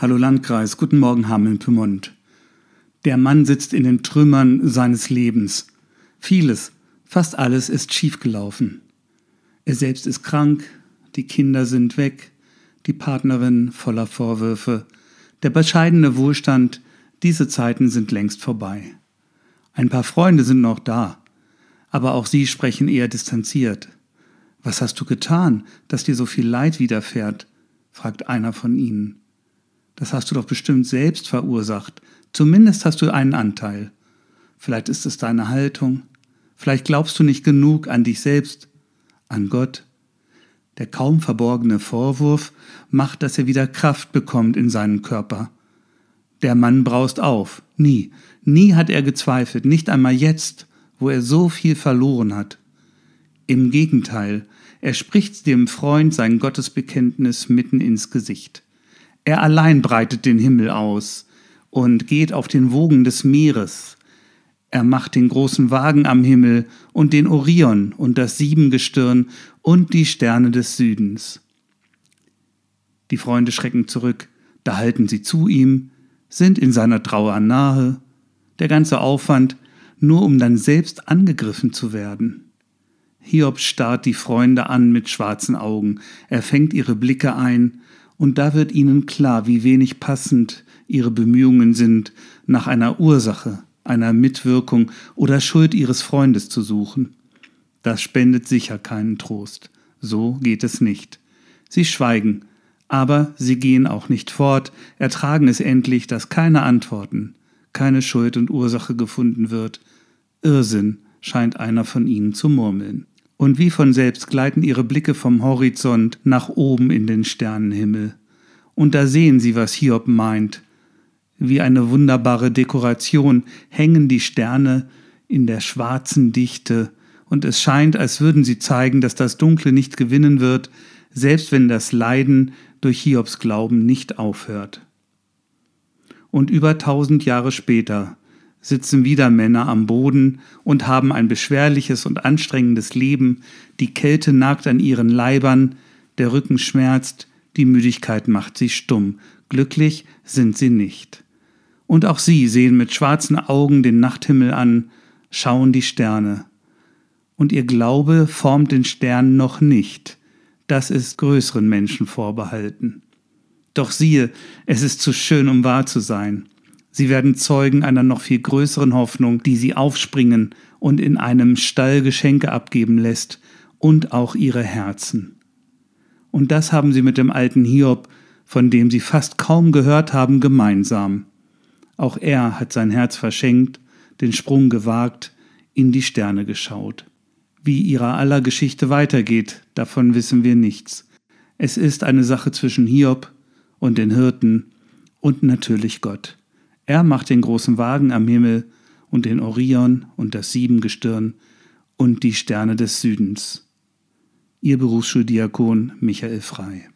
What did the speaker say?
Hallo Landkreis, guten Morgen Hameln-Pyrmont. Der Mann sitzt in den Trümmern seines Lebens. Vieles, fast alles ist schiefgelaufen. Er selbst ist krank, die Kinder sind weg, die Partnerin voller Vorwürfe, der bescheidene Wohlstand, diese Zeiten sind längst vorbei. Ein paar Freunde sind noch da, aber auch sie sprechen eher distanziert. Was hast du getan, dass dir so viel Leid widerfährt? fragt einer von ihnen. Das hast du doch bestimmt selbst verursacht. Zumindest hast du einen Anteil. Vielleicht ist es deine Haltung. Vielleicht glaubst du nicht genug an dich selbst, an Gott. Der kaum verborgene Vorwurf macht, dass er wieder Kraft bekommt in seinen Körper. Der Mann braust auf. Nie, nie hat er gezweifelt, nicht einmal jetzt, wo er so viel verloren hat. Im Gegenteil, er spricht dem Freund sein Gottesbekenntnis mitten ins Gesicht. Er allein breitet den Himmel aus und geht auf den Wogen des Meeres. Er macht den großen Wagen am Himmel und den Orion und das Siebengestirn und die Sterne des Südens. Die Freunde schrecken zurück, da halten sie zu ihm, sind in seiner Trauer nahe, der ganze Aufwand, nur um dann selbst angegriffen zu werden. Hiob starrt die Freunde an mit schwarzen Augen, er fängt ihre Blicke ein, und da wird ihnen klar, wie wenig passend ihre Bemühungen sind, nach einer Ursache, einer Mitwirkung oder Schuld ihres Freundes zu suchen. Das spendet sicher keinen Trost. So geht es nicht. Sie schweigen, aber sie gehen auch nicht fort, ertragen es endlich, dass keine Antworten, keine Schuld und Ursache gefunden wird. Irrsinn, scheint einer von ihnen zu murmeln und wie von selbst gleiten ihre Blicke vom Horizont nach oben in den Sternenhimmel. Und da sehen sie, was Hiob meint. Wie eine wunderbare Dekoration hängen die Sterne in der schwarzen Dichte, und es scheint, als würden sie zeigen, dass das Dunkle nicht gewinnen wird, selbst wenn das Leiden durch Hiobs Glauben nicht aufhört. Und über tausend Jahre später sitzen wieder Männer am Boden und haben ein beschwerliches und anstrengendes Leben, die Kälte nagt an ihren Leibern, der Rücken schmerzt, die Müdigkeit macht sie stumm, glücklich sind sie nicht. Und auch sie sehen mit schwarzen Augen den Nachthimmel an, schauen die Sterne. Und ihr Glaube formt den Stern noch nicht, das ist größeren Menschen vorbehalten. Doch siehe, es ist zu schön, um wahr zu sein. Sie werden Zeugen einer noch viel größeren Hoffnung, die sie aufspringen und in einem Stall Geschenke abgeben lässt und auch ihre Herzen. Und das haben sie mit dem alten Hiob, von dem sie fast kaum gehört haben, gemeinsam. Auch er hat sein Herz verschenkt, den Sprung gewagt, in die Sterne geschaut. Wie ihrer aller Geschichte weitergeht, davon wissen wir nichts. Es ist eine Sache zwischen Hiob und den Hirten und natürlich Gott. Er macht den großen Wagen am Himmel und den Orion und das Siebengestirn und die Sterne des Südens. Ihr Berufsschuldiakon Michael Frei.